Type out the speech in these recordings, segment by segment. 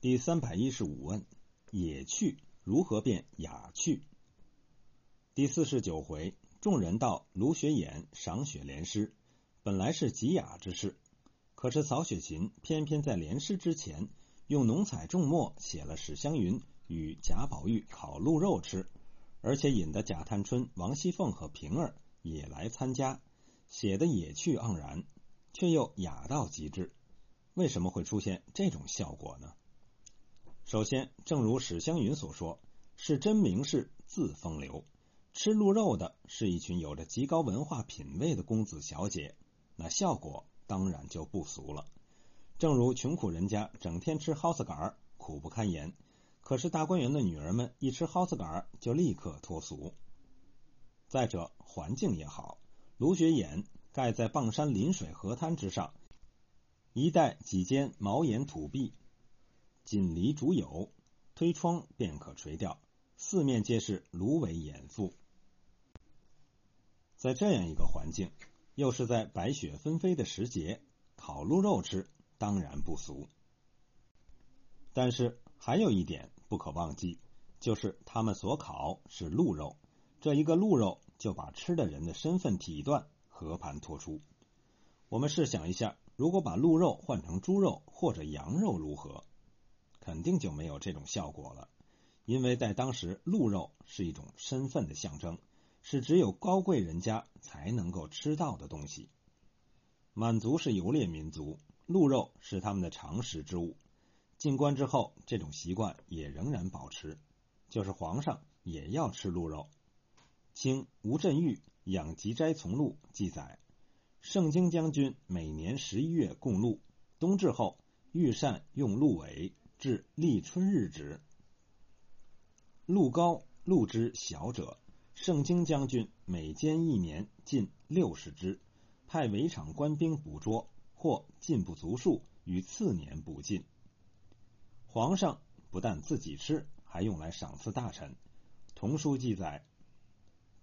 第三百一十五问：野趣如何变雅趣？第四十九回，众人到卢雪衍赏雪联诗，本来是极雅之事，可是曹雪芹偏偏在联诗之前，用浓彩重墨写了史湘云与贾宝玉烤鹿肉吃，而且引得贾探春、王熙凤和平儿也来参加，写的野趣盎然，却又雅到极致。为什么会出现这种效果呢？首先，正如史湘云所说，是真名士自风流，吃鹿肉的是一群有着极高文化品位的公子小姐，那效果当然就不俗了。正如穷苦人家整天吃蒿子杆苦不堪言，可是大观园的女儿们一吃蒿子杆就立刻脱俗。再者，环境也好，芦雪眼盖在傍山临水河滩之上，一带几间茅檐土壁。锦篱竹友，推窗便可垂钓，四面皆是芦苇掩覆。在这样一个环境，又是在白雪纷飞的时节，烤鹿肉吃当然不俗。但是还有一点不可忘记，就是他们所烤是鹿肉，这一个鹿肉就把吃的人的身份体段和盘托出。我们试想一下，如果把鹿肉换成猪肉或者羊肉，如何？肯定就没有这种效果了，因为在当时，鹿肉是一种身份的象征，是只有高贵人家才能够吃到的东西。满族是游猎民族，鹿肉是他们的常食之物。进关之后，这种习惯也仍然保持，就是皇上也要吃鹿肉。清吴镇玉养吉斋从录记载，盛京将军每年十一月供鹿，冬至后御膳用鹿尾。至立春日止，鹿高鹿之小者，盛京将军每监一年进六十只，派围场官兵捕捉，或进不足数，于次年补进。皇上不但自己吃，还用来赏赐大臣。同书记载，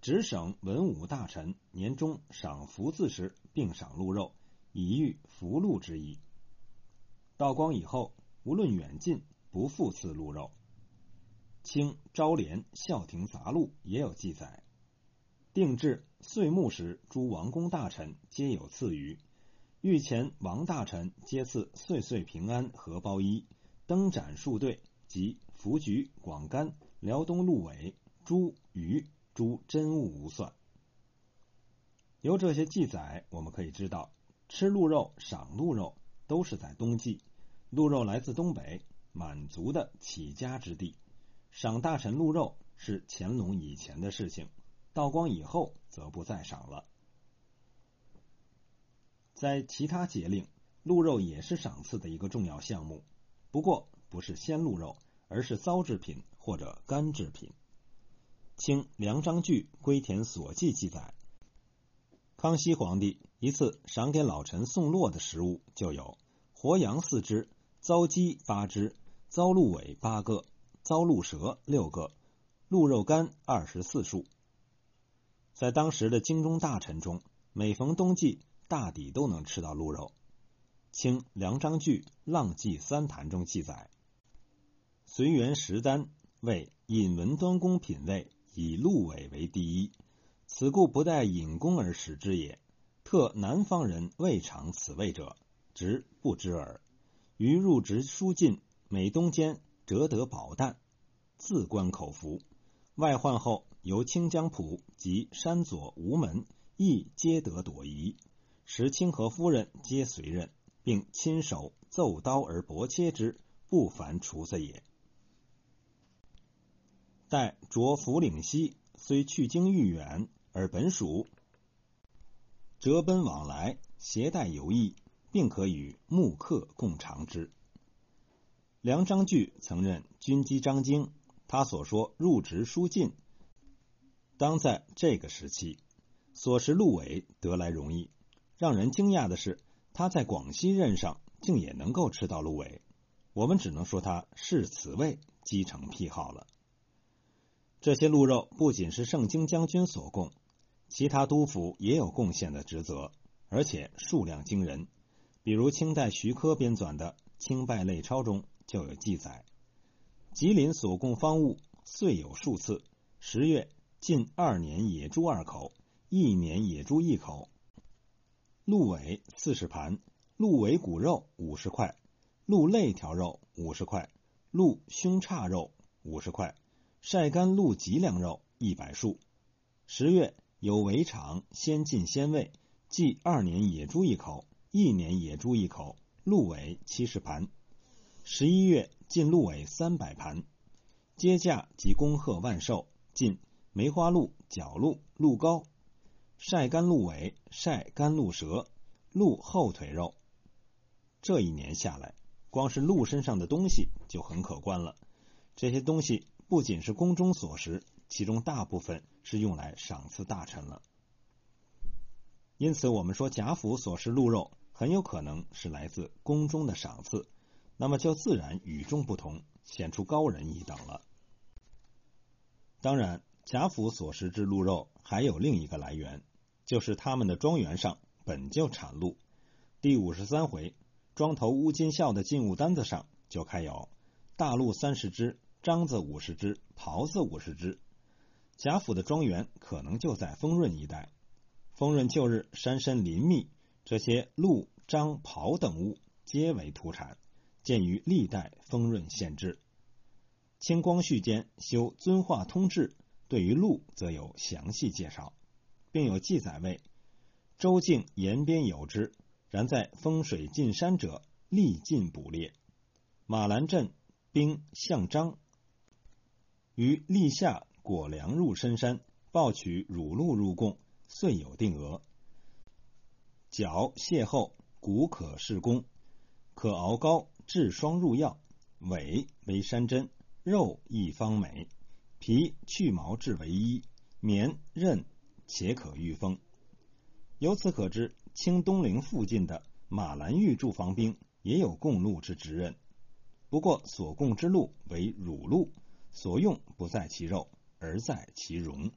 直省文武大臣年终赏福字时，并赏鹿肉，以喻福禄之意。道光以后。无论远近，不复赐鹿肉。清昭廉孝廷杂录也有记载，定制岁暮时，诸王公大臣皆有赐予。御前王大臣皆赐岁岁平安荷包衣、灯盏数对及福菊、广柑、辽东鹿尾、猪鱼、诸珍物无算。由这些记载，我们可以知道，吃鹿肉、赏鹿肉都是在冬季。鹿肉来自东北满族的起家之地，赏大臣鹿肉是乾隆以前的事情，道光以后则不再赏了。在其他节令，鹿肉也是赏赐的一个重要项目，不过不是鲜鹿肉，而是糟制品或者干制品。清梁章句《归田所记》记载，康熙皇帝一次赏给老臣送落的食物就有活羊四只。糟鸡八只，糟鹿尾八个，糟鹿舌六个，鹿肉干二十四束。在当时的京中大臣中，每逢冬季，大抵都能吃到鹿肉。清梁章句《浪迹三谈》中记载：“随园食单为引文端公品味，以鹿尾为第一，此故不待引公而食之也。特南方人未尝此味者，直不知耳。”于入职书进，每冬间折得宝蛋，自关口服。外患后，由清江浦及山左吴门亦皆得朵颐，时清河夫人皆随任，并亲手奏刀而薄切之，不凡厨子也。待着福岭西，虽去经愈远，而本属折奔往来，携带游艺。并可与木客共尝之。梁章句曾任军机张京，他所说入职书进，当在这个时期，所食鹿尾得来容易。让人惊讶的是，他在广西任上竟也能够吃到鹿尾。我们只能说他是此味积成癖好了。这些鹿肉不仅是盛京将军所供，其他督府也有贡献的职责，而且数量惊人。比如清代徐科编纂的《清拜类钞》中就有记载。吉林所供方物岁有数次。十月进二年野猪二口，一年野猪一口。鹿尾四十盘，鹿尾骨肉五十块，鹿肋条肉五十块，鹿胸叉肉五十块，晒干鹿脊梁肉一百束。十月有围场，先进先味，祭二年野猪一口，一年野猪一口。鹿尾七十盘。十一月进鹿尾三百盘，接驾及恭贺万寿。进梅花鹿、角鹿、鹿羔，晒干鹿尾，晒干鹿舌、鹿后腿肉。这一年下来，光是鹿身上的东西就很可观了。这些东西不仅是宫中所食，其中大部分是用来赏赐大臣了。因此，我们说贾府所食鹿肉很有可能是来自宫中的赏赐，那么就自然与众不同，显出高人一等了。当然，贾府所食之鹿肉还有另一个来源，就是他们的庄园上本就产鹿。第五十三回，庄头乌金孝的进物单子上就开有大鹿三十只，獐子五十只，狍子五十只。贾府的庄园可能就在丰润一带。丰润旧日山深林密，这些鹿、獐、狍等物皆为土产，见于历代丰润县志。清光绪间修《遵化通志》，对于鹿则有详细介绍，并有记载为：周境沿边有之，然在风水进山者，历尽捕猎。马兰镇兵向张于立夏果粮入深山，抱取乳鹿入贡，遂有定额。角邂逅，骨可试弓，可熬膏治霜入药。尾为山珍。肉亦方美，皮去毛质为衣，棉韧且可御风。由此可知，清东陵附近的马兰峪驻防兵也有供鹿之职任。不过所供之鹿为乳鹿，所用不在其肉，而在其容。